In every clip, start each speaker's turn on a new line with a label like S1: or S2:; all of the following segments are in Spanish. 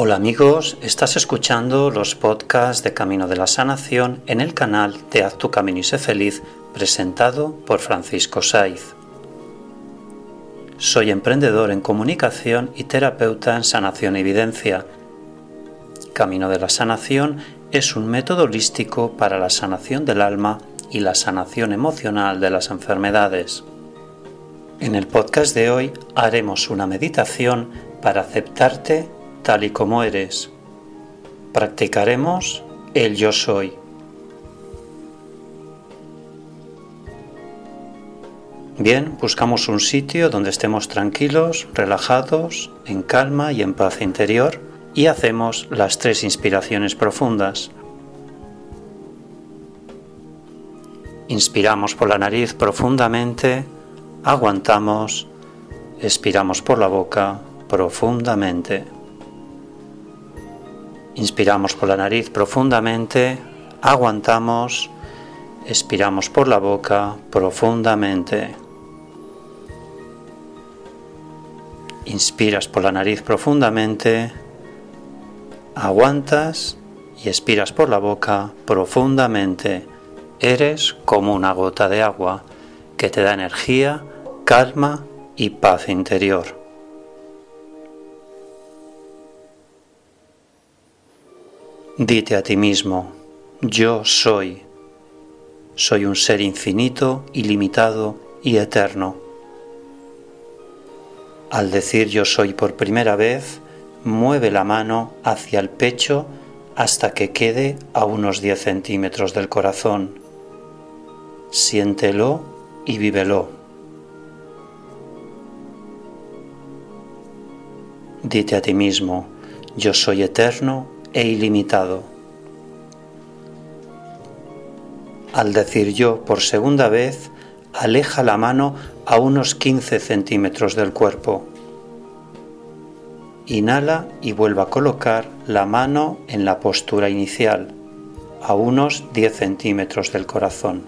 S1: Hola amigos, estás escuchando los podcasts de Camino de la Sanación en el canal de Haz tu Camino y sé feliz, presentado por Francisco Saiz. Soy emprendedor en comunicación y terapeuta en sanación y evidencia. Camino de la Sanación es un método holístico para la sanación del alma y la sanación emocional de las enfermedades. En el podcast de hoy haremos una meditación para aceptarte tal y como eres. Practicaremos el yo soy. Bien, buscamos un sitio donde estemos tranquilos, relajados, en calma y en paz interior y hacemos las tres inspiraciones profundas. Inspiramos por la nariz profundamente, aguantamos, expiramos por la boca profundamente. Inspiramos por la nariz profundamente, aguantamos, expiramos por la boca profundamente. Inspiras por la nariz profundamente, aguantas y expiras por la boca profundamente. Eres como una gota de agua que te da energía, calma y paz interior. Dite a ti mismo, yo soy. Soy un ser infinito, ilimitado y eterno. Al decir yo soy por primera vez, mueve la mano hacia el pecho hasta que quede a unos 10 centímetros del corazón. Siéntelo y vívelo. Dite a ti mismo, yo soy eterno e ilimitado. Al decir yo por segunda vez, aleja la mano a unos 15 centímetros del cuerpo. Inhala y vuelva a colocar la mano en la postura inicial, a unos 10 centímetros del corazón.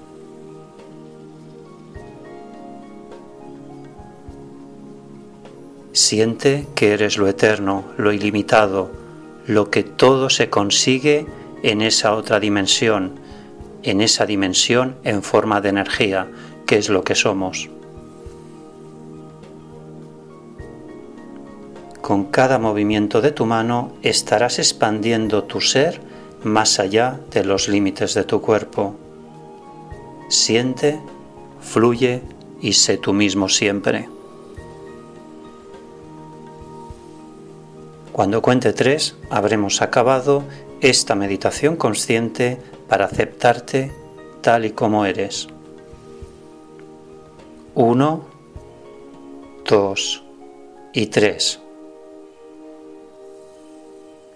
S1: Siente que eres lo eterno, lo ilimitado, lo que todo se consigue en esa otra dimensión, en esa dimensión en forma de energía, que es lo que somos. Con cada movimiento de tu mano estarás expandiendo tu ser más allá de los límites de tu cuerpo. Siente, fluye y sé tú mismo siempre. Cuando cuente tres, habremos acabado esta meditación consciente para aceptarte tal y como eres. Uno, dos y tres.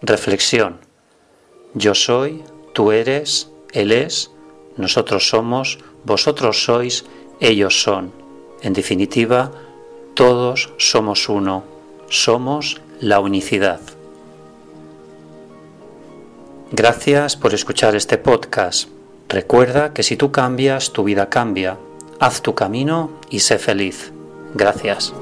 S1: Reflexión. Yo soy, tú eres, Él es, nosotros somos, vosotros sois, ellos son. En definitiva, todos somos uno, somos la unicidad. Gracias por escuchar este podcast. Recuerda que si tú cambias, tu vida cambia. Haz tu camino y sé feliz. Gracias.